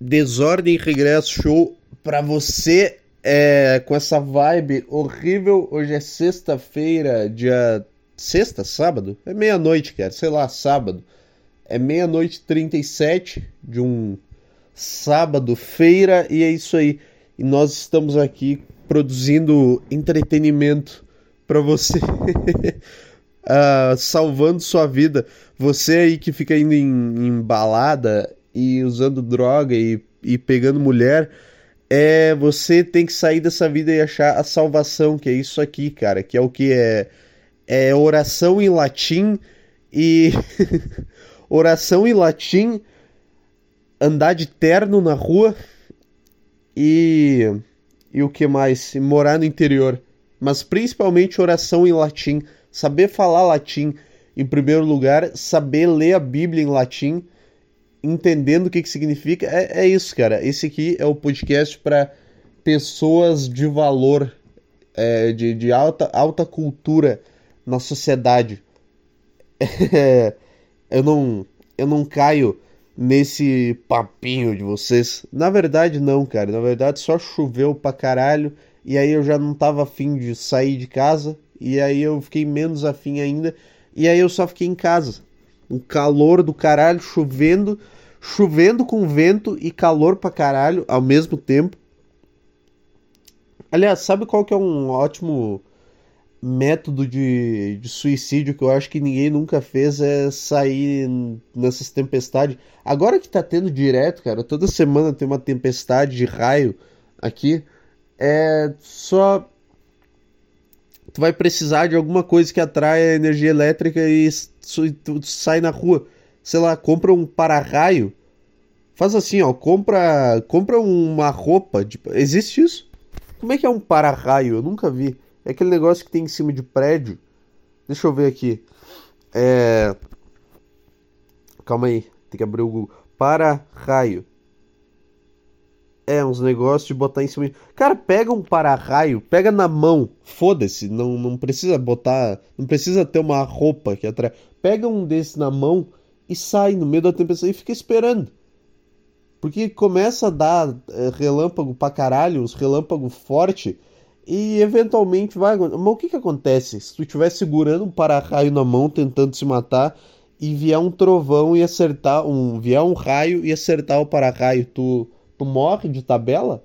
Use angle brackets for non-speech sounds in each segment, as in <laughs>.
Desordem Regresso Show para você é, com essa vibe horrível. Hoje é sexta-feira, dia. Sexta? Sábado? É meia-noite, cara. Sei lá, sábado. É meia-noite 37 de um sábado, feira, e é isso aí. E nós estamos aqui produzindo entretenimento para você, uh, <laughs> salvando sua vida. Você aí que fica indo em, em balada e usando droga e, e pegando mulher, é você tem que sair dessa vida e achar a salvação, que é isso aqui, cara, que é o que é é oração em latim e <laughs> oração em latim, andar de terno na rua e e o que mais? Morar no interior, mas principalmente oração em latim, saber falar latim em primeiro lugar, saber ler a Bíblia em latim entendendo o que, que significa. É, é isso, cara. Esse aqui é o podcast para pessoas de valor, é, de, de alta, alta cultura na sociedade. É, <laughs> eu não eu não caio nesse papinho de vocês. Na verdade, não, cara. Na verdade, só choveu pra caralho. E aí eu já não tava afim de sair de casa. E aí eu fiquei menos afim ainda. E aí eu só fiquei em casa. Um calor do caralho, chovendo chovendo com vento e calor pra caralho ao mesmo tempo. Aliás, sabe qual que é um ótimo método de, de suicídio que eu acho que ninguém nunca fez é sair nessas tempestades. Agora que tá tendo direto, cara, toda semana tem uma tempestade de raio aqui. É só tu vai precisar de alguma coisa que atraia energia elétrica e tu sai na rua sei lá, compra um para-raio. Faz assim, ó, compra, compra uma roupa, tipo, existe isso? Como é que é um para-raio? Eu nunca vi. É aquele negócio que tem em cima de prédio. Deixa eu ver aqui. É Calma aí, tem que abrir o Google. Para-raio. É, uns negócios de botar em cima. Cara, pega um para-raio, pega na mão. Foda-se, não, não precisa botar. Não precisa ter uma roupa que atrai. Pega um desses na mão e sai no meio da tempestade e fica esperando. Porque começa a dar é, relâmpago pra caralho, os relâmpagos forte e eventualmente vai. Mas o que que acontece? Se tu estiver segurando um para-raio na mão tentando se matar e vier um trovão e acertar. um vier um raio e acertar o para-raio, tu, tu morre de tabela?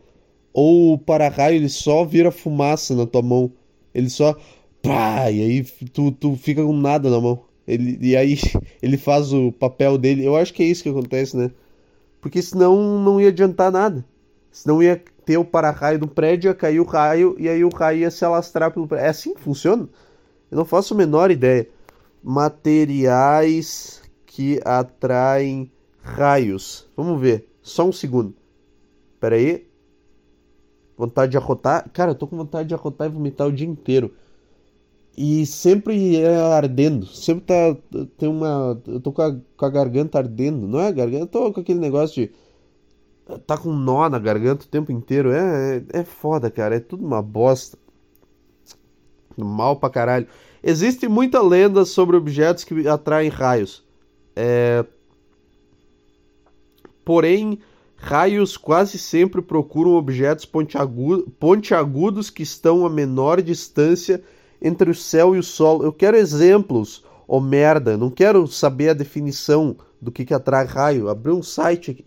Ou o para-raio ele só vira fumaça na tua mão? Ele só. Pá, e aí tu, tu fica com nada na mão. Ele, e aí <laughs> ele faz o papel dele. Eu acho que é isso que acontece, né? Porque senão não ia adiantar nada. Senão ia ter o para-raio do prédio, ia cair o raio e aí o raio ia se alastrar pelo prédio. É assim que funciona? Eu não faço a menor ideia. Materiais que atraem raios. Vamos ver. Só um segundo. Pera aí. Vontade de arrotar. Cara, eu tô com vontade de arrotar e vomitar o dia inteiro. E sempre é ardendo. Sempre tá. Tem uma. Eu tô com a, com a garganta ardendo. Não é a garganta, eu tô com aquele negócio de. Tá com nó na garganta o tempo inteiro. É, é, é foda, cara. É tudo uma bosta. Mal pra caralho. Existe muita lenda sobre objetos que atraem raios. É... Porém, raios quase sempre procuram objetos pontiagudos que estão a menor distância entre o céu e o solo. Eu quero exemplos, ô oh merda, não quero saber a definição do que, que atrai raio. Abri um site aqui.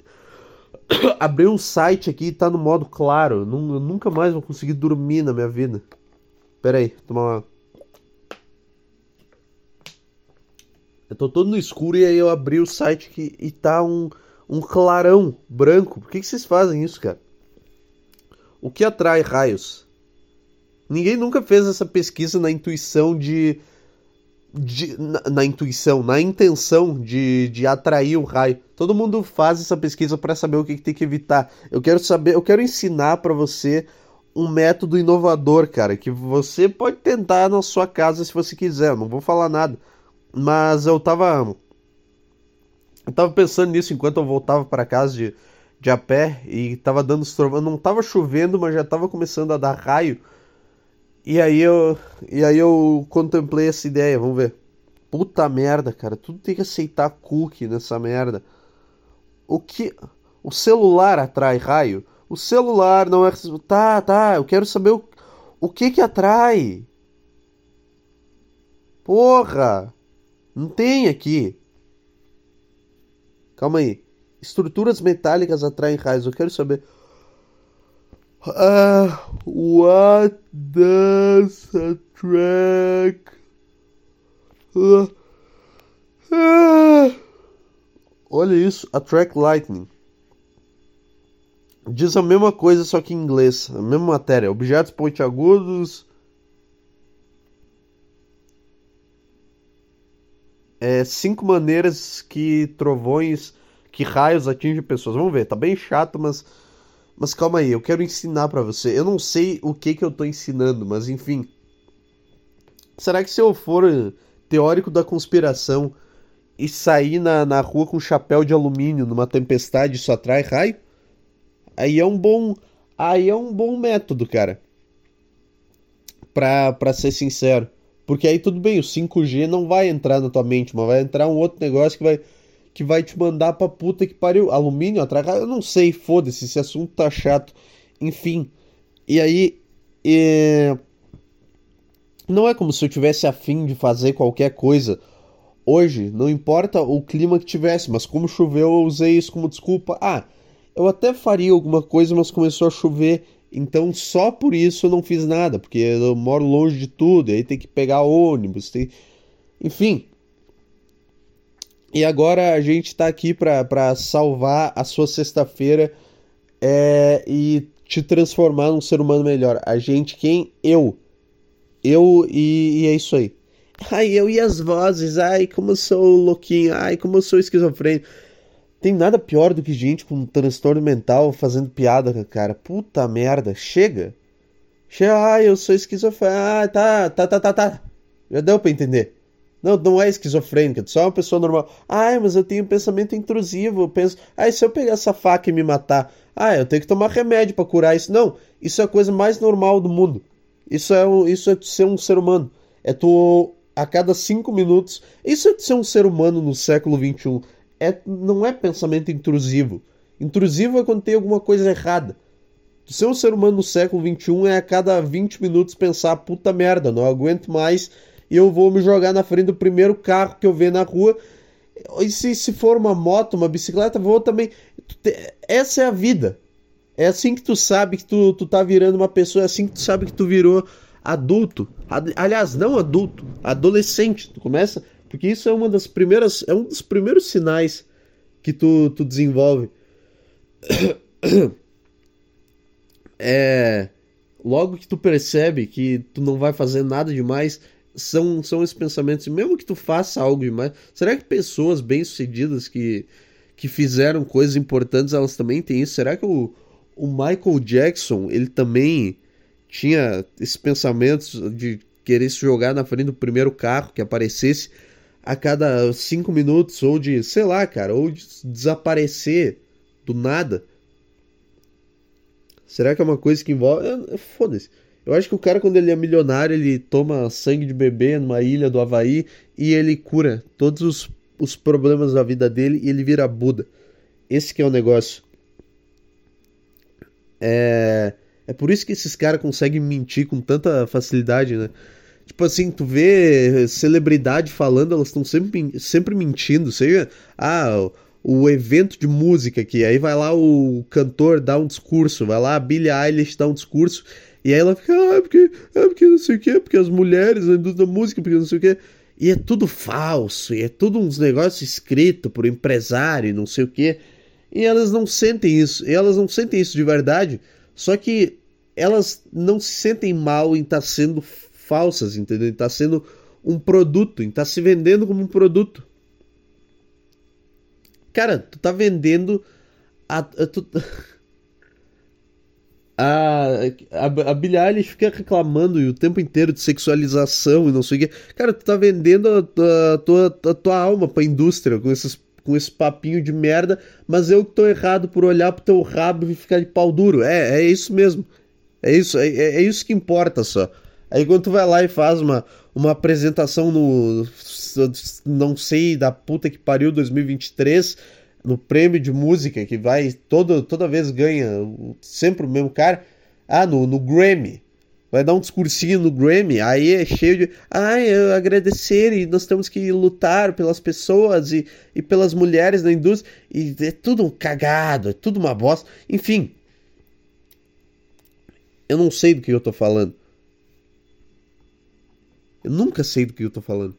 <coughs> Abri um site aqui e tá no modo claro. Eu nunca mais vou conseguir dormir na minha vida. Pera aí, tomar uma. Eu tô todo no escuro e aí eu abri o site aqui e tá um, um clarão branco. Por que, que vocês fazem isso, cara? O que atrai raios? Ninguém nunca fez essa pesquisa na intuição de. de na, na, intuição, na intenção de, de atrair o raio. Todo mundo faz essa pesquisa para saber o que, que, tem que evitar. Eu quero saber, eu quero ensinar para você um método inovador, cara, que você pode tentar na sua casa se você quiser. Não vou falar nada. Mas eu tava. Eu tava pensando nisso enquanto eu voltava para casa de, de a pé e tava dando trovão. Não tava chovendo, mas já tava começando a dar raio. E aí eu, e aí eu contemplei essa ideia, vamos ver. Puta merda, cara, tudo tem que aceitar cookie nessa merda. O que O celular atrai raio? O celular não é. Tá, tá, eu quero saber o, o que que atrai. Porra! Não tem aqui. Calma aí. Estruturas metálicas atraem raios. Eu quero saber. Uh, what does attract? Uh, uh, olha isso, attract lightning. Diz a mesma coisa, só que em inglês. A mesma matéria. Objetos pontiagudos. É, cinco maneiras que trovões, que raios atingem pessoas. Vamos ver, tá bem chato, mas mas calma aí, eu quero ensinar para você. Eu não sei o que que eu tô ensinando, mas enfim. Será que se eu for teórico da conspiração e sair na, na rua com chapéu de alumínio numa tempestade, isso atrai raio? Aí é um bom, aí é um bom método, cara. Pra, pra ser sincero. Porque aí tudo bem, o 5G não vai entrar na tua mente, mas vai entrar um outro negócio que vai que vai te mandar pra puta que pariu. Alumínio atrás, eu não sei, foda-se, esse assunto tá chato. Enfim. E aí. É... Não é como se eu tivesse afim de fazer qualquer coisa hoje, não importa o clima que tivesse, mas como choveu, eu usei isso como desculpa. Ah, eu até faria alguma coisa, mas começou a chover, então só por isso eu não fiz nada, porque eu moro longe de tudo, aí tem que pegar ônibus, tem. Enfim, e agora a gente está aqui para salvar a sua sexta-feira é, e te transformar num ser humano melhor. A gente, quem? Eu. Eu e, e, é isso aí. Ai, eu e as vozes. Ai, como eu sou louquinho. Ai, como eu sou esquizofrênico. Tem nada pior do que gente com um transtorno mental fazendo piada, cara. Puta merda. Chega. Chega. Ai, eu sou esquizofrênico. Ah, tá, tá, tá, tá, tá. Já deu pra entender. Não, não é esquizofrênica, tu só é uma pessoa normal. Ai, mas eu tenho um pensamento intrusivo. Eu penso, ai, se eu pegar essa faca e me matar, ah, eu tenho que tomar remédio para curar isso. Não, isso é a coisa mais normal do mundo. Isso é, isso é ser um ser humano. É tu, a cada cinco minutos. Isso é ser um ser humano no século XXI. É, não é pensamento intrusivo. Intrusivo é quando tem alguma coisa errada. Ser um ser humano no século XXI é a cada 20 minutos pensar, puta merda, não aguento mais e eu vou me jogar na frente do primeiro carro que eu ver na rua. E se, se for uma moto, uma bicicleta, vou também. Essa é a vida. É assim que tu sabe que tu, tu tá virando uma pessoa, é assim que tu sabe que tu virou adulto. Aliás, não adulto, adolescente. Tu começa. Porque isso é uma das primeiras. É um dos primeiros sinais que tu, tu desenvolve. <coughs> É. Logo que tu percebe que tu não vai fazer nada demais, são, são esses pensamentos, mesmo que tu faça algo demais, será que pessoas bem-sucedidas que, que fizeram coisas importantes, elas também têm isso? Será que o, o Michael Jackson, ele também tinha esses pensamentos de querer se jogar na frente do primeiro carro que aparecesse a cada cinco minutos, ou de, sei lá, cara, ou de desaparecer do nada? Será que é uma coisa que envolve. Foda-se. Eu acho que o cara, quando ele é milionário, ele toma sangue de bebê numa ilha do Havaí e ele cura todos os, os problemas da vida dele e ele vira Buda. Esse que é o negócio. É, é por isso que esses caras conseguem mentir com tanta facilidade, né? Tipo assim, tu vê celebridade falando, elas estão sempre, sempre mentindo. Seja, ah, o evento de música aqui, aí vai lá o cantor dar um discurso, vai lá a Billie Eilish dar um discurso e aí ela fica, ah, porque, é porque não sei o quê, porque as mulheres, a indústria da música, porque não sei o quê. E é tudo falso, e é tudo uns negócios escrito por empresário, não sei o quê. E elas não sentem isso, e elas não sentem isso de verdade, só que elas não se sentem mal em estar tá sendo falsas, entendeu? Estar tá sendo um produto, estar tá se vendendo como um produto. Cara, tu tá vendendo a, a tu... <laughs> a, a, a Billie Eilish fica reclamando o tempo inteiro de sexualização e não sei o que. Cara, tu tá vendendo a, a, a tua, a tua alma pra indústria com esses com esse papinho de merda, mas eu que tô errado por olhar pro teu rabo e ficar de pau duro. É, é isso mesmo. É isso, é, é, é isso que importa só. Aí quando tu vai lá e faz uma, uma apresentação no. Não sei, da puta que pariu 2023 no prêmio de música que vai todo, toda vez ganha sempre o mesmo cara. Ah, no, no Grammy. Vai dar um discursinho no Grammy, aí é cheio de. Ai, ah, agradecer e nós temos que lutar pelas pessoas e, e pelas mulheres na indústria. E é tudo um cagado, é tudo uma bosta. Enfim. Eu não sei do que eu tô falando. Eu nunca sei do que eu tô falando.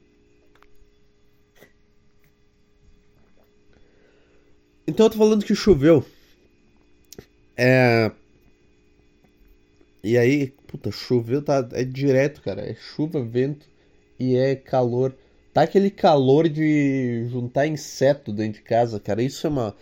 Então eu tô falando que choveu. É. E aí, puta, choveu, tá. É direto, cara. É chuva, vento e é calor. Tá aquele calor de juntar inseto dentro de casa, cara. Isso é uma.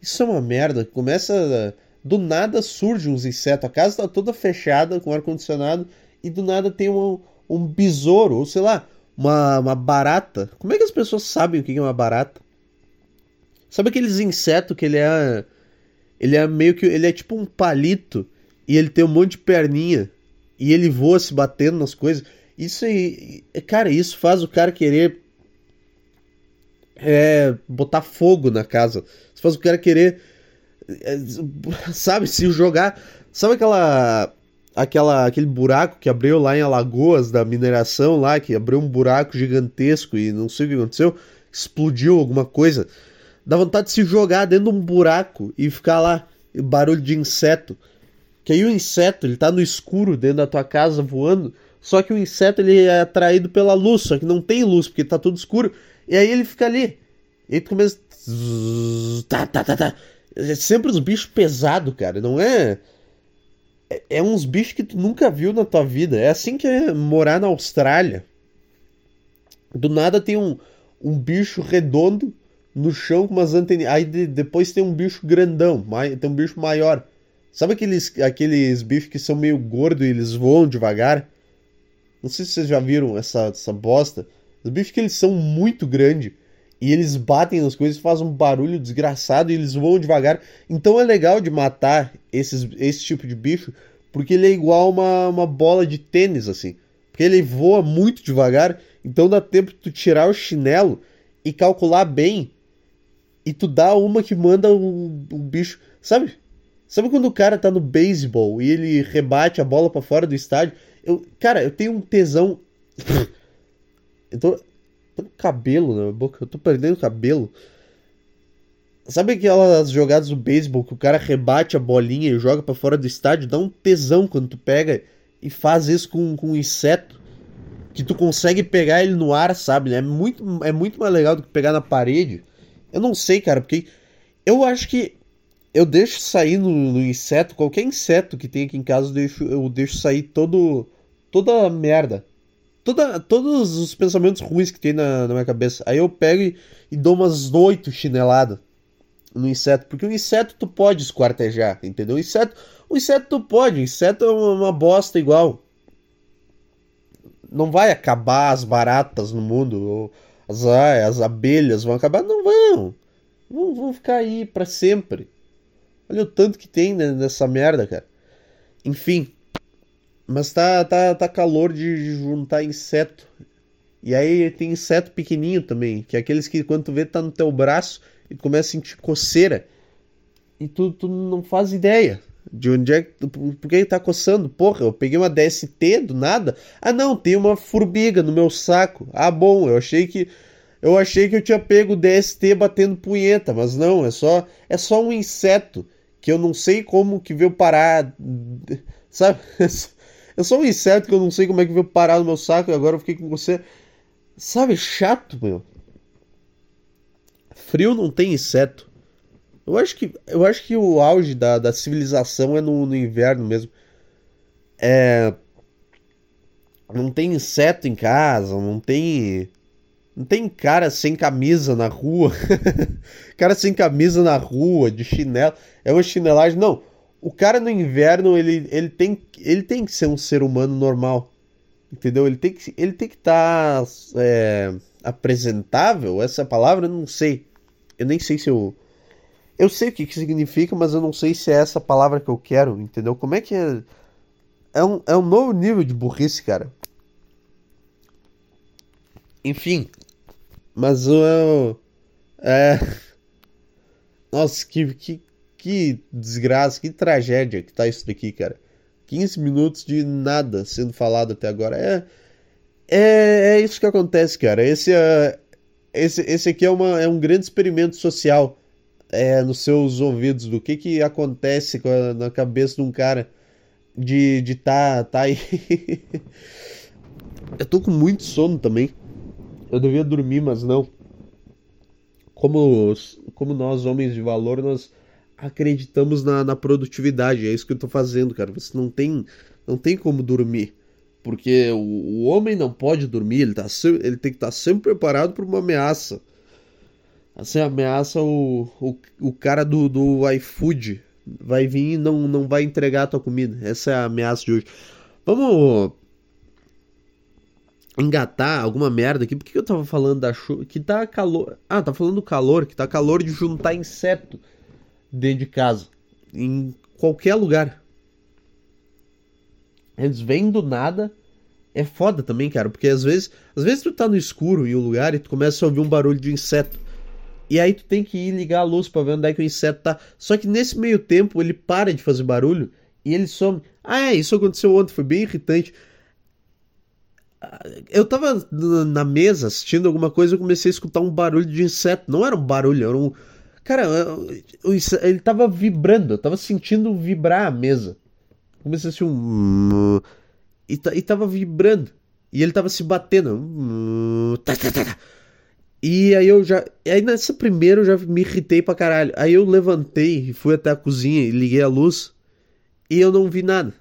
Isso é uma merda. Começa. Do nada surge uns insetos. A casa tá toda fechada com ar-condicionado. E do nada tem um, um besouro, ou sei lá, uma, uma barata. Como é que as pessoas sabem o que é uma barata? Sabe aqueles insetos que ele é. Ele é meio que. Ele é tipo um palito e ele tem um monte de perninha e ele voa se batendo nas coisas. Isso aí. Cara, isso faz o cara querer. É, botar fogo na casa. Isso faz o cara querer. É, sabe, se jogar. Sabe aquela. Aquela, aquele buraco que abriu lá em Alagoas da mineração lá, que abriu um buraco gigantesco e não sei o que aconteceu, explodiu alguma coisa. Dá vontade de se jogar dentro de um buraco e ficar lá, barulho de inseto. Que aí o inseto, ele tá no escuro dentro da tua casa voando, só que o inseto ele é atraído pela luz, só que não tem luz porque tá tudo escuro, e aí ele fica ali. E tu começa tá, tá, tá, tá. É sempre uns bichos pesados, cara, não é... é é uns bichos que tu nunca viu na tua vida. É assim que é morar na Austrália. Do nada tem um, um bicho redondo no chão com umas antenas. Aí de, depois tem um bicho grandão, tem um bicho maior. Sabe aqueles, aqueles bichos que são meio gordos e eles voam devagar? Não sei se vocês já viram essa, essa bosta. Os bichos que eles são muito grandes e eles batem nas coisas, fazem um barulho desgraçado e eles voam devagar. Então é legal de matar esses, esse tipo de bicho porque ele é igual uma, uma bola de tênis assim. Porque ele voa muito devagar, então dá tempo de tu tirar o chinelo e calcular bem e tu dá uma que manda o, o bicho. Sabe? Sabe quando o cara tá no beisebol e ele rebate a bola para fora do estádio? Eu, cara, eu tenho um tesão. <laughs> eu com cabelo na boca, eu tô perdendo cabelo. Sabe aquelas jogadas do beisebol que o cara rebate a bolinha e joga para fora do estádio? Dá um tesão quando tu pega e faz isso com, com um inseto. Que tu consegue pegar ele no ar, sabe? É muito, é muito mais legal do que pegar na parede. Eu não sei, cara, porque eu acho que eu deixo sair no, no, inseto, qualquer inseto que tem aqui em casa, eu deixo, eu deixo sair todo toda a merda. Toda, todos os pensamentos ruins que tem na, na minha cabeça. Aí eu pego e, e dou umas oito chineladas no inseto. Porque o inseto tu pode esquartejar, entendeu? O inseto, o inseto tu pode. O inseto é uma, uma bosta igual. Não vai acabar as baratas no mundo. As, as abelhas vão acabar? Não vão. Vão, vão ficar aí para sempre. Olha o tanto que tem nessa merda, cara. Enfim. Mas tá, tá, tá calor de juntar inseto. E aí tem inseto pequenininho também, que é aqueles que quando tu vê tá no teu braço e começa a sentir coceira. E tu, tu não faz ideia de onde é que. Por que ele tá coçando? Porra, eu peguei uma DST do nada. Ah não, tem uma formiga no meu saco. Ah, bom, eu achei que. Eu achei que eu tinha pego DST batendo punheta, mas não, é só. É só um inseto que eu não sei como que veio parar. <laughs> Sabe? É só um inseto que eu não sei como é que veio parar no meu saco e agora eu fiquei com você. Sabe, chato, meu. Frio não tem inseto. Eu acho que, eu acho que o auge da, da civilização é no, no inverno mesmo. É. Não tem inseto em casa, não tem. Não tem cara sem camisa na rua. <laughs> cara sem camisa na rua, de chinelo. É uma chinelagem. Não. O cara no inverno, ele, ele, tem, ele tem que ser um ser humano normal. Entendeu? Ele tem que ele tem que estar tá, é, apresentável. Essa palavra eu não sei. Eu nem sei se eu eu sei o que, que significa, mas eu não sei se é essa palavra que eu quero, entendeu? Como é que é. É um, é um novo nível de burrice, cara. Enfim. Mas eu. É. <laughs> Nossa, que, que, que desgraça, que tragédia que tá isso daqui, cara. 15 minutos de nada sendo falado até agora. É, é, é isso que acontece, cara. Esse, é, esse, esse aqui é, uma, é um grande experimento social é, nos seus ouvidos do que, que acontece a, na cabeça de um cara de, de tá, tá aí. <laughs> Eu tô com muito sono também. Eu devia dormir, mas não. Como, como nós, homens de valor, nós acreditamos na, na produtividade. É isso que eu tô fazendo, cara. Você não tem, não tem como dormir. Porque o, o homem não pode dormir, ele, tá, ele tem que estar tá sempre preparado para uma ameaça. Assim, ameaça o, o, o cara do, do iFood. Vai vir e não, não vai entregar a tua comida. Essa é a ameaça de hoje. Vamos engatar alguma merda aqui. Por que eu tava falando da chuva? Que tá calor. Ah, tá falando do calor, que tá calor de juntar inseto dentro de casa. Em qualquer lugar. Eles vêm do nada. É foda também, cara, porque às vezes, às vezes tu tá no escuro em um lugar e tu começa a ouvir um barulho de inseto. E aí tu tem que ir ligar a luz para ver onde é que o inseto tá. Só que nesse meio tempo ele para de fazer barulho e ele some. Ah, é, isso aconteceu ontem, foi bem irritante. Eu tava na mesa assistindo alguma coisa e comecei a escutar um barulho de inseto. Não era um barulho, era um. Cara, ele tava vibrando, eu tava sentindo vibrar a mesa. Comecei a assistir um. E, e tava vibrando. E ele tava se batendo. E aí eu já. Aí nessa primeira eu já me irritei pra caralho. Aí eu levantei e fui até a cozinha e liguei a luz. E eu não vi nada.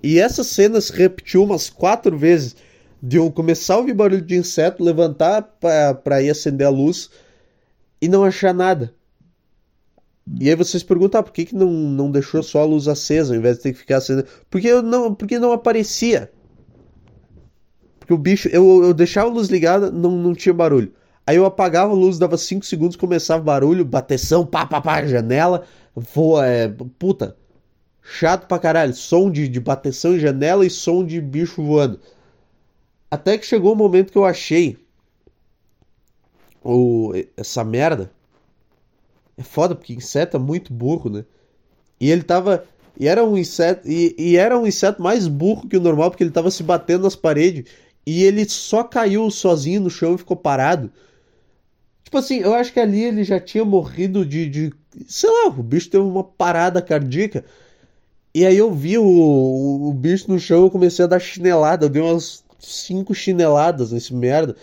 E essa cena se repetiu umas quatro vezes. De eu começar a ouvir barulho de inseto, levantar pra, pra ir acender a luz e não achar nada. E aí vocês perguntam, ah, por que, que não, não deixou só a luz acesa ao invés de ter que ficar acesa? Porque eu não, porque não aparecia. Porque o bicho, eu, eu deixava a luz ligada, não, não tinha barulho. Aí eu apagava a luz, dava 5 segundos, começava barulho, bateção, pá, pá, pá, janela, voa, é, puta, chato pra caralho, som de, de bateção em janela e som de bicho voando. Até que chegou o um momento que eu achei o, essa merda. É foda, porque inseto é muito burro, né? E ele tava. E era um inseto. E, e era um inseto mais burro que o normal, porque ele tava se batendo nas paredes e ele só caiu sozinho no chão e ficou parado. Tipo assim, eu acho que ali ele já tinha morrido de, de. Sei lá, o bicho teve uma parada cardíaca. E aí eu vi o, o, o bicho no chão e comecei a dar chinelada. Eu dei umas cinco chineladas nesse merda.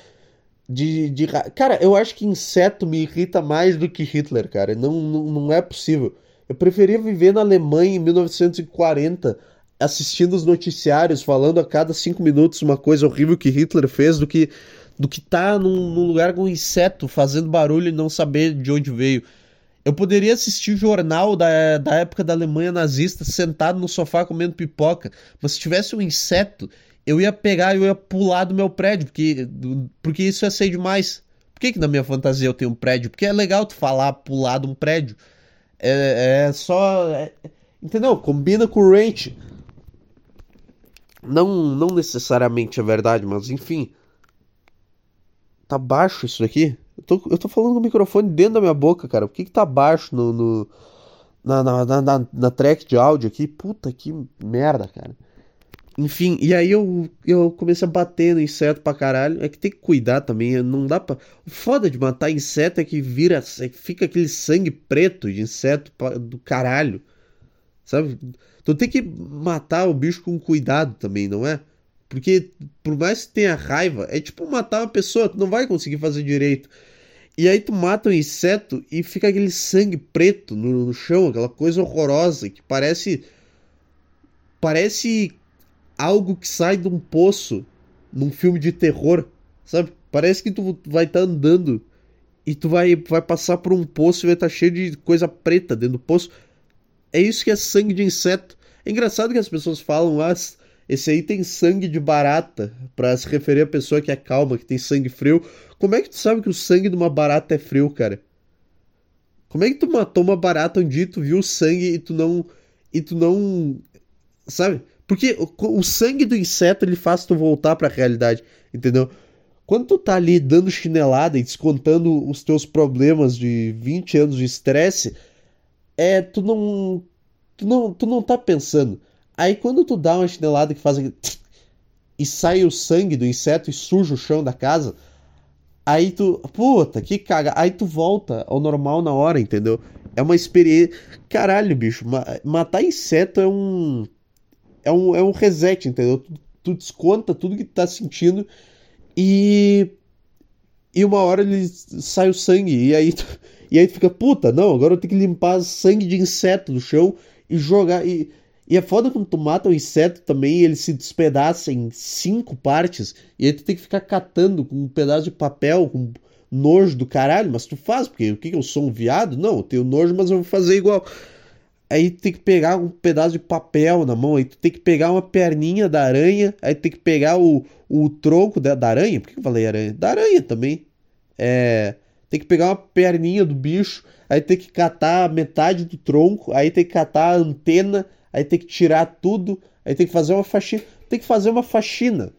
De, de. Cara, eu acho que inseto me irrita mais do que Hitler, cara. Não, não, não é possível. Eu preferia viver na Alemanha em 1940 assistindo os noticiários falando a cada cinco minutos uma coisa horrível que Hitler fez do que do que tá num, num, lugar com um inseto fazendo barulho e não saber de onde veio. Eu poderia assistir jornal da, da época da Alemanha nazista sentado no sofá comendo pipoca, mas se tivesse um inseto, eu ia pegar e eu ia pular do meu prédio, porque, porque isso ia ser demais. Por que, que na minha fantasia eu tenho um prédio? Porque é legal tu falar pular de um prédio. É, é só. É, entendeu? Combina com o range. Não, não necessariamente é verdade, mas enfim. Tá baixo isso daqui? Eu tô, eu tô falando com o microfone dentro da minha boca, cara. Por que, que tá baixo no, no na, na, na, na, track de áudio aqui? Puta que merda, cara. Enfim, e aí eu, eu comecei a bater no inseto pra caralho. É que tem que cuidar também. Não dá pra. O foda de matar inseto é que vira. É que fica aquele sangue preto de inseto do caralho. Sabe? Tu tem que matar o bicho com cuidado também, não é? Porque por mais que tenha raiva, é tipo matar uma pessoa, tu não vai conseguir fazer direito. E aí tu mata um inseto e fica aquele sangue preto no, no chão, aquela coisa horrorosa que parece parece algo que sai de um poço num filme de terror, sabe? Parece que tu vai estar tá andando e tu vai, vai passar por um poço e vai estar tá cheio de coisa preta dentro do poço. É isso que é sangue de inseto. É engraçado que as pessoas falam, ah, esse aí tem sangue de barata, para se referir a pessoa que é calma, que tem sangue frio. Como é que tu sabe que o sangue de uma barata é frio, cara? Como é que tu matou uma barata onde tu viu o sangue e tu não. E tu não. Sabe? Porque o, o sangue do inseto ele faz tu voltar para a realidade, entendeu? Quando tu tá ali dando chinelada e descontando os teus problemas de 20 anos de estresse, é, tu não, tu não, tu não tá pensando. Aí quando tu dá uma chinelada que faz <tsk> e sai o sangue do inseto e suja o chão da casa, aí tu, puta, que caga, aí tu volta ao normal na hora, entendeu? É uma experiência, caralho, bicho, matar inseto é um é um, é um reset, entendeu? Tu, tu desconta tudo que tu tá sentindo e. E uma hora ele sai o sangue. E aí tu, <laughs> e aí tu fica, puta, não, agora eu tenho que limpar sangue de inseto do chão e jogar. E, e é foda quando tu mata um inseto também ele se despedaça em cinco partes. E aí tu tem que ficar catando com um pedaço de papel, com nojo do caralho. Mas tu faz, porque o que, que eu sou um viado? Não, eu tenho nojo, mas eu vou fazer igual. Aí tu tem que pegar um pedaço de papel na mão, aí tu tem que pegar uma perninha da aranha, aí tu tem que pegar o, o tronco da, da aranha. Por que eu falei aranha? Da aranha também. É. Tem que pegar uma perninha do bicho, aí tem que catar metade do tronco, aí tem que catar a antena, aí tem que tirar tudo, aí tem que fazer uma faxina. Tem que fazer uma faxina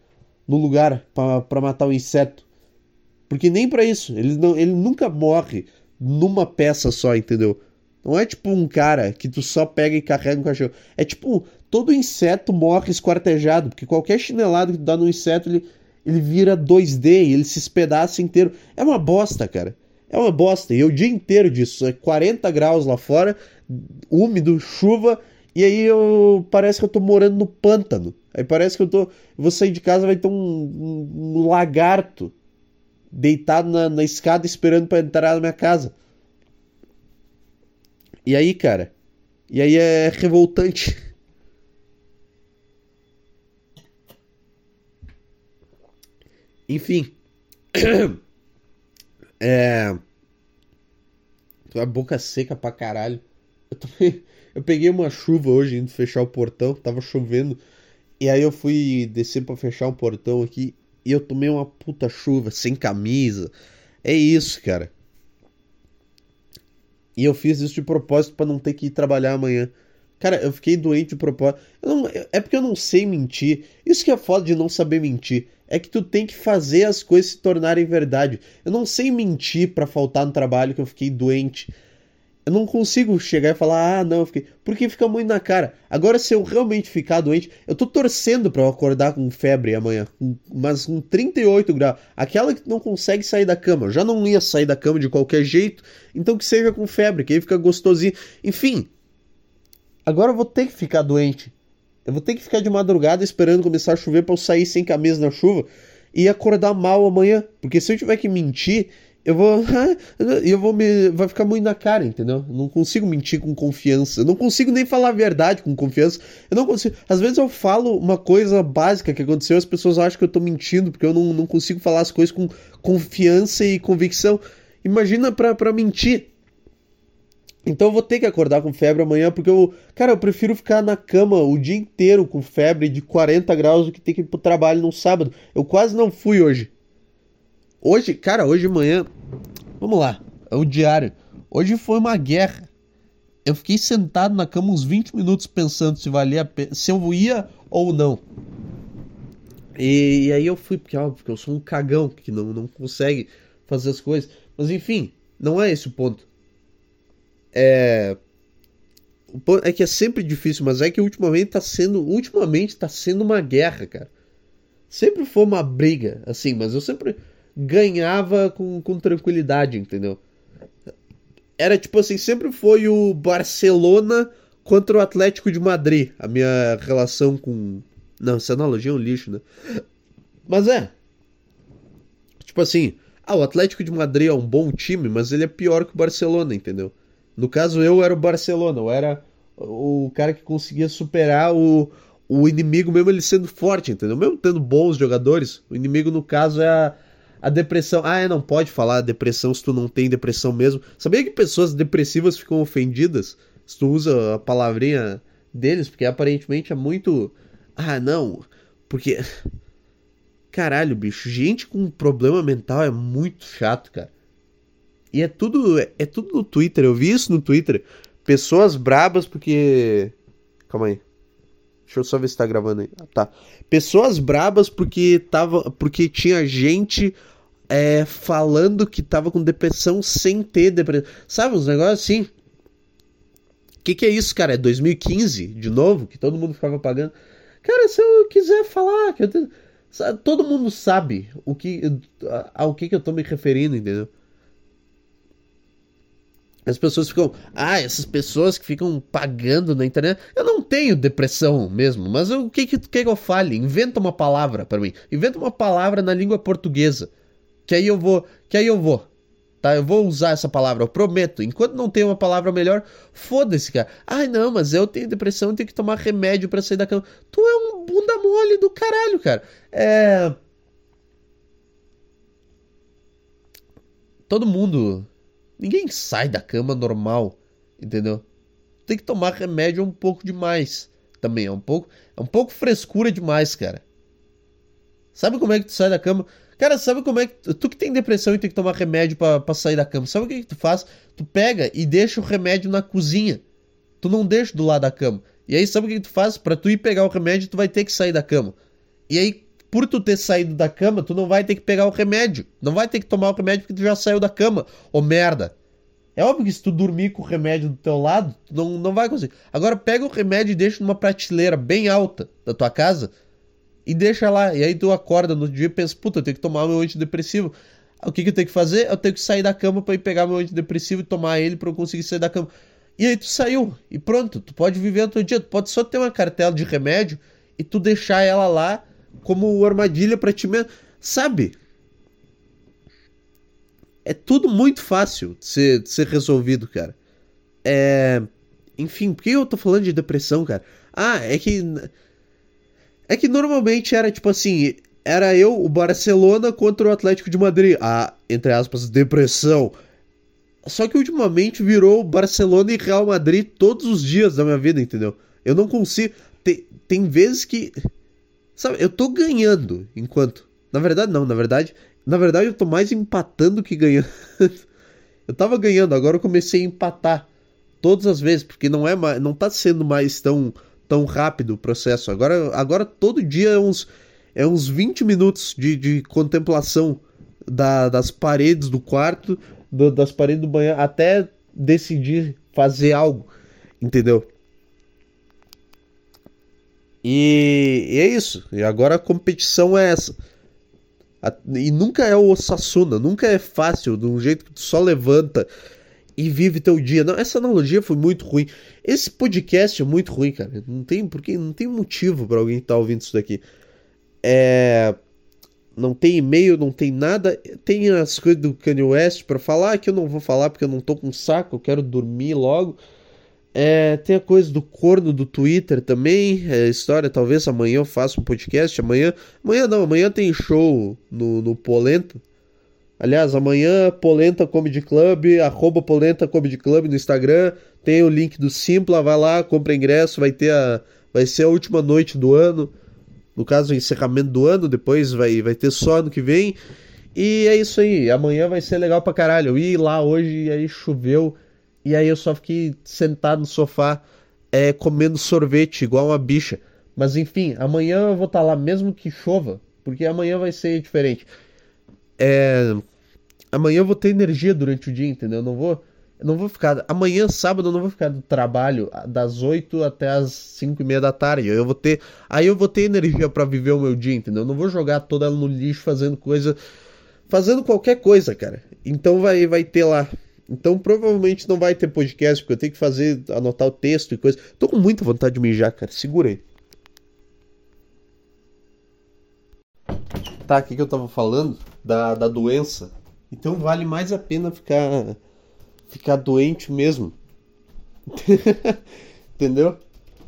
no lugar para matar o inseto. Porque nem para isso, ele, não, ele nunca morre numa peça só, entendeu? Não é tipo um cara que tu só pega e carrega um cachorro. É tipo, todo inseto morre esquartejado, porque qualquer chinelado que tu dá no inseto, ele, ele vira 2D, ele se espedaça inteiro. É uma bosta, cara. É uma bosta. E o dia inteiro disso. É 40 graus lá fora, úmido, chuva, e aí eu parece que eu tô morando no pântano. Aí parece que eu tô. Eu vou sair de casa vai ter um, um, um lagarto deitado na, na escada esperando para entrar na minha casa. E aí, cara? E aí é revoltante. Enfim. <clears throat> É. Tô a boca seca pra caralho. Eu, <laughs> eu peguei uma chuva hoje indo fechar o portão, tava chovendo. E aí eu fui descer para fechar o portão aqui e eu tomei uma puta chuva sem camisa. É isso, cara. E eu fiz isso de propósito para não ter que ir trabalhar amanhã. Cara, eu fiquei doente de propósito. Não, é porque eu não sei mentir. Isso que é foda de não saber mentir. É que tu tem que fazer as coisas se tornarem verdade. Eu não sei mentir para faltar no trabalho que eu fiquei doente. Eu não consigo chegar e falar, ah, não, eu fiquei. Porque fica muito na cara. Agora, se eu realmente ficar doente, eu tô torcendo para eu acordar com febre amanhã. Mas com 38 graus. Aquela que não consegue sair da cama. Eu já não ia sair da cama de qualquer jeito. Então que seja com febre, que aí fica gostosinho. Enfim. Agora eu vou ter que ficar doente. Eu vou ter que ficar de madrugada esperando começar a chover para eu sair sem camisa na chuva e acordar mal amanhã. Porque se eu tiver que mentir eu vou. <laughs> eu vou me. Vai ficar muito na cara, entendeu? Eu não consigo mentir com confiança. Eu não consigo nem falar a verdade com confiança. Eu não consigo. Às vezes eu falo uma coisa básica que aconteceu, as pessoas acham que eu tô mentindo, porque eu não, não consigo falar as coisas com confiança e convicção. Imagina pra, pra mentir. Então eu vou ter que acordar com febre amanhã, porque eu. Cara, eu prefiro ficar na cama o dia inteiro com febre de 40 graus do que ter que ir pro trabalho no sábado. Eu quase não fui hoje. Hoje, cara, hoje de manhã. Vamos lá, é o diário. Hoje foi uma guerra. Eu fiquei sentado na cama uns 20 minutos pensando se valia a pena, se eu ia ou não. E, e aí eu fui, porque, óbvio, porque eu sou um cagão que não, não consegue fazer as coisas. Mas enfim, não é esse o ponto. É. É que é sempre difícil, mas é que ultimamente tá sendo. Ultimamente tá sendo uma guerra, cara. Sempre foi uma briga, assim, mas eu sempre ganhava com, com tranquilidade, entendeu? Era tipo assim, sempre foi o Barcelona contra o Atlético de Madrid, a minha relação com. Não, essa analogia é um lixo, né? Mas é. Tipo assim, ah, o Atlético de Madrid é um bom time, mas ele é pior que o Barcelona, entendeu? No caso, eu era o Barcelona, eu era o cara que conseguia superar o, o inimigo, mesmo ele sendo forte, entendeu? Mesmo tendo bons jogadores, o inimigo, no caso, é a, a depressão. Ah, é, não pode falar depressão se tu não tem depressão mesmo. Sabia que pessoas depressivas ficam ofendidas se tu usa a palavrinha deles? Porque aparentemente é muito. Ah, não. Porque. Caralho, bicho. Gente com problema mental é muito chato, cara. E é tudo. É tudo no Twitter. Eu vi isso no Twitter. Pessoas brabas porque. Calma aí. Deixa eu só ver se tá gravando aí. Tá. Pessoas brabas porque tava, porque tinha gente é, falando que tava com depressão sem ter depressão. Sabe, uns negócios assim. O que, que é isso, cara? É 2015, de novo, que todo mundo ficava pagando. Cara, se eu quiser falar, que eu tenho... todo mundo sabe o que, ao que, que eu tô me referindo, entendeu? As pessoas ficam, ah, essas pessoas que ficam pagando na internet. Eu não tenho depressão mesmo, mas o que que, que eu fale? Inventa uma palavra para mim. Inventa uma palavra na língua portuguesa. Que aí eu vou, que aí eu vou. Tá? Eu vou usar essa palavra, eu prometo. Enquanto não tem uma palavra melhor, foda-se, cara. Ai, não, mas eu tenho depressão, eu tenho que tomar remédio para sair da cama. Tu é um bunda mole do caralho, cara. É. Todo mundo Ninguém sai da cama normal, entendeu? Tem que tomar remédio um pouco demais. Também é um pouco, é um pouco frescura demais, cara. Sabe como é que tu sai da cama? Cara, sabe como é que tu que tem depressão e tem que tomar remédio para sair da cama? Sabe o que, que tu faz? Tu pega e deixa o remédio na cozinha. Tu não deixa do lado da cama. E aí sabe o que, que tu faz? Para tu ir pegar o remédio, tu vai ter que sair da cama. E aí por tu ter saído da cama, tu não vai ter que pegar o remédio. Não vai ter que tomar o remédio porque tu já saiu da cama. Ô merda. É óbvio que se tu dormir com o remédio do teu lado, tu não, não vai conseguir. Agora pega o remédio e deixa numa prateleira bem alta da tua casa e deixa lá. E aí tu acorda no dia e pensa, puta, eu tenho que tomar meu antidepressivo. O que, que eu tenho que fazer? Eu tenho que sair da cama para ir pegar meu antidepressivo e tomar ele para eu conseguir sair da cama. E aí tu saiu. E pronto, tu pode viver o teu dia. Tu pode só ter uma cartela de remédio e tu deixar ela lá como armadilha para ti mesmo. Sabe? É tudo muito fácil de ser, de ser resolvido, cara. É. Enfim, por que eu tô falando de depressão, cara? Ah, é que. É que normalmente era tipo assim. Era eu, o Barcelona contra o Atlético de Madrid. A, entre aspas, depressão. Só que ultimamente virou Barcelona e Real Madrid todos os dias da minha vida, entendeu? Eu não consigo. Tem, tem vezes que. Sabe, eu tô ganhando enquanto. Na verdade, não, na verdade. Na verdade, eu tô mais empatando que ganhando. <laughs> eu tava ganhando, agora eu comecei a empatar. Todas as vezes, porque não é mais, não tá sendo mais tão, tão rápido o processo. Agora, agora todo dia é uns, é uns 20 minutos de, de contemplação da, das paredes do quarto, do, das paredes do banheiro, até decidir fazer algo. Entendeu? E, e é isso. E agora a competição é essa. A, e nunca é o Osasuna, nunca é fácil, de um jeito que tu só levanta e vive teu dia. Não, essa analogia foi muito ruim. Esse podcast é muito ruim, cara. Não tem porque não tem motivo para alguém estar tá ouvindo isso daqui. É não tem e-mail, não tem nada. Tem as coisas do Kanye West para falar que eu não vou falar porque eu não tô com saco, eu quero dormir logo. É, tem a coisa do corno do Twitter também. É, história, talvez amanhã eu faça um podcast. Amanhã. Amanhã não, amanhã tem show no, no Polenta. Aliás, amanhã Polenta Comedy Club, arroba Polenta Comedy Club no Instagram. Tem o link do Simpla, vai lá, compra ingresso, vai ter a. Vai ser a última noite do ano. No caso, o encerramento do ano, depois vai, vai ter só ano que vem. E é isso aí. Amanhã vai ser legal pra caralho. Eu ia lá hoje e aí choveu. E aí eu só fiquei sentado no sofá é, comendo sorvete, igual uma bicha. Mas enfim, amanhã eu vou estar tá lá mesmo que chova, porque amanhã vai ser diferente. É... Amanhã eu vou ter energia durante o dia, entendeu? Eu não vou. Eu não vou ficar. Amanhã, sábado, eu não vou ficar do trabalho das 8 até as 5 e meia da tarde. Eu vou ter. Aí eu vou ter energia para viver o meu dia, entendeu? Eu não vou jogar toda ela no lixo fazendo coisa. Fazendo qualquer coisa, cara. Então vai, vai ter lá então provavelmente não vai ter podcast, porque eu tenho que fazer, anotar o texto e coisa. Tô com muita vontade de mijar, cara. Segura aí. Tá, o que, que eu tava falando? Da, da doença. Então vale mais a pena ficar. ficar doente mesmo. <laughs> Entendeu?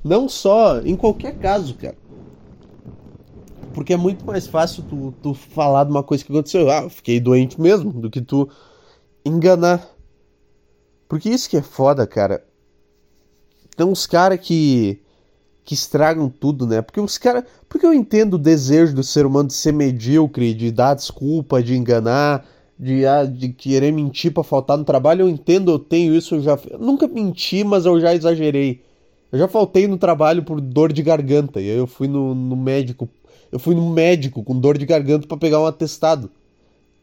Não só, em qualquer caso, cara. Porque é muito mais fácil tu, tu falar de uma coisa que aconteceu. Ah, fiquei doente mesmo, do que tu enganar. Porque isso que é foda, cara. Tem uns caras que que estragam tudo, né? Porque os caras, porque eu entendo o desejo do ser humano de ser medíocre, de dar desculpa, de enganar, de, ah, de querer mentir para faltar no trabalho. Eu entendo, eu tenho isso, eu já eu nunca menti, mas eu já exagerei. Eu já faltei no trabalho por dor de garganta. E aí eu fui no, no médico. Eu fui no médico com dor de garganta para pegar um atestado.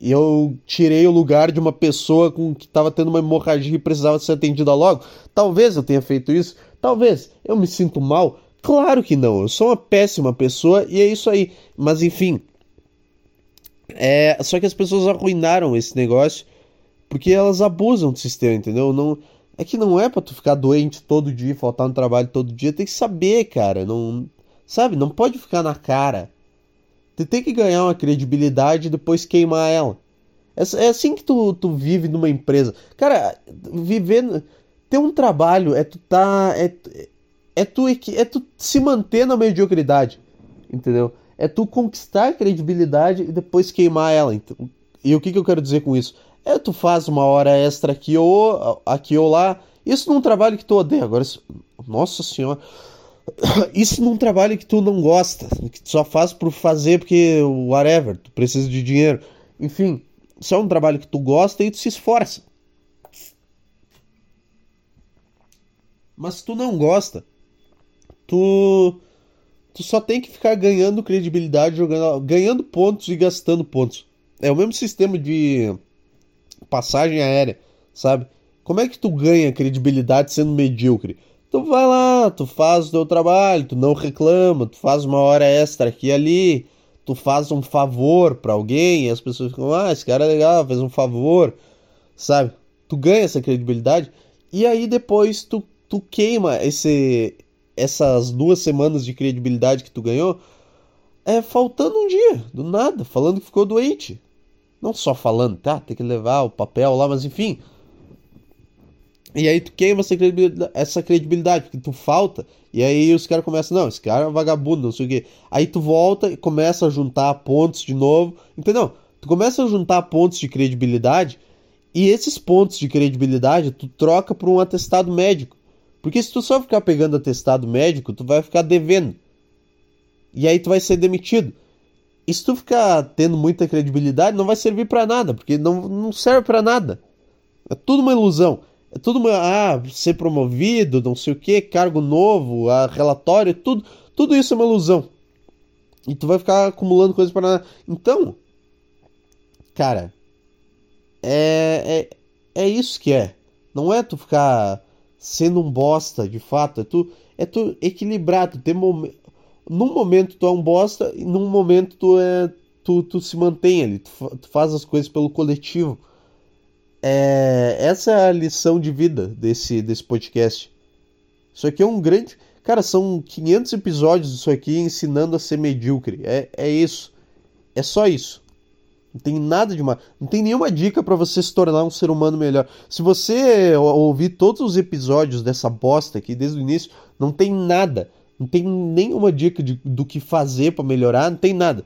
Eu tirei o lugar de uma pessoa com que estava tendo uma hemorragia e precisava ser atendida logo. Talvez eu tenha feito isso. Talvez. Eu me sinto mal. Claro que não. Eu sou uma péssima pessoa e é isso aí. Mas enfim. É, só que as pessoas arruinaram esse negócio porque elas abusam do sistema, entendeu? Não, é que não é para tu ficar doente todo dia, faltar no trabalho todo dia, tem que saber, cara, não, sabe? Não pode ficar na cara. Tu tem que ganhar uma credibilidade e depois queimar ela. É, é assim que tu, tu vive numa empresa. Cara, viver ter um trabalho é tu tá é, é tu é tu se manter na mediocridade, entendeu? É tu conquistar a credibilidade e depois queimar ela. Então, e o que, que eu quero dizer com isso? É tu faz uma hora extra aqui ou aqui ou lá. Isso num trabalho que tu odeia. Agora, nossa senhora. <coughs> Isso num trabalho que tu não gosta, que tu só faz por fazer porque whatever, tu precisa de dinheiro. Enfim, isso é um trabalho que tu gosta e tu se esforça. Mas se tu não gosta, tu tu só tem que ficar ganhando credibilidade, jogando, ganhando pontos e gastando pontos. É o mesmo sistema de passagem aérea, sabe? Como é que tu ganha credibilidade sendo medíocre? Tu vai lá, tu faz o teu trabalho, tu não reclama, tu faz uma hora extra aqui e ali, tu faz um favor para alguém e as pessoas ficam, ah, esse cara é legal, fez um favor, sabe? Tu ganha essa credibilidade e aí depois tu, tu queima esse, essas duas semanas de credibilidade que tu ganhou é faltando um dia, do nada, falando que ficou doente. Não só falando, tá? Tem que levar o papel lá, mas enfim. E aí tu queima essa credibilidade, essa credibilidade, porque tu falta. E aí os caras começam, não, esse cara é um vagabundo, não sei o quê. Aí tu volta e começa a juntar pontos de novo. Entendeu? Tu começa a juntar pontos de credibilidade. E esses pontos de credibilidade tu troca por um atestado médico. Porque se tu só ficar pegando atestado médico, tu vai ficar devendo. E aí tu vai ser demitido. E se tu ficar tendo muita credibilidade, não vai servir para nada, porque não, não serve para nada. É tudo uma ilusão. É tudo uma. Ah, ser promovido, não sei o que, cargo novo, a relatório, tudo. Tudo isso é uma ilusão. E tu vai ficar acumulando coisas para nada. Então, cara, é, é, é isso que é. Não é tu ficar sendo um bosta de fato. É tu, é tu equilibrar, tu ter momento num momento tu é um bosta e num momento tu é tu, tu se mantém ali, tu, tu faz as coisas pelo coletivo. É, essa é a lição de vida desse, desse podcast. Isso aqui é um grande. Cara, são 500 episódios disso aqui ensinando a ser medíocre. É, é isso. É só isso. Não tem nada de mal. Não tem nenhuma dica para você se tornar um ser humano melhor. Se você ouvir todos os episódios dessa bosta aqui desde o início, não tem nada não tem nenhuma dica de, do que fazer para melhorar, não tem nada.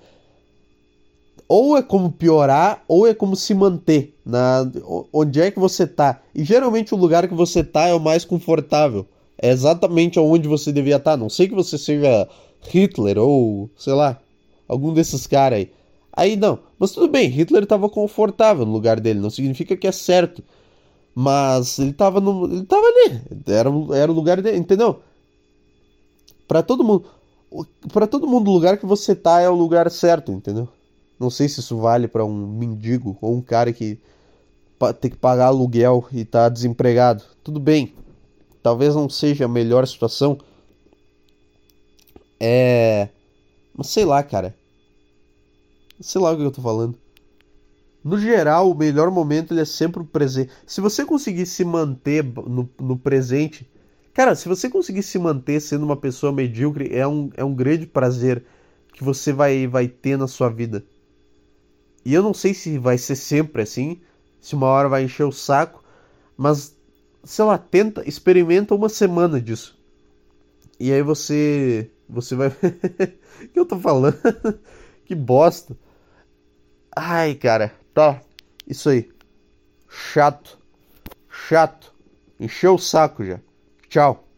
Ou é como piorar, ou é como se manter. Na, onde é que você tá? E geralmente o lugar que você tá é o mais confortável. É exatamente onde você devia estar. Tá. Não sei que você seja Hitler ou, sei lá, algum desses caras aí. Aí não. Mas tudo bem, Hitler estava confortável no lugar dele. Não significa que é certo. Mas ele estava no, ele tava ali. Era, era o lugar dele, entendeu? para todo mundo, para todo mundo o lugar que você tá é o lugar certo, entendeu? Não sei se isso vale para um mendigo ou um cara que tem que pagar aluguel e tá desempregado. Tudo bem. Talvez não seja a melhor situação. É, mas sei lá, cara. Sei lá o que eu tô falando. No geral, o melhor momento ele é sempre o presente. Se você conseguir se manter no, no presente, Cara, se você conseguir se manter sendo uma pessoa medíocre, é um, é um grande prazer que você vai, vai ter na sua vida. E eu não sei se vai ser sempre assim, se uma hora vai encher o saco, mas sei lá, tenta, experimenta uma semana disso. E aí você você vai <laughs> O que eu tô falando? <laughs> que bosta. Ai, cara, tá. Isso aí. Chato. Chato. Encheu o saco já. Tchau.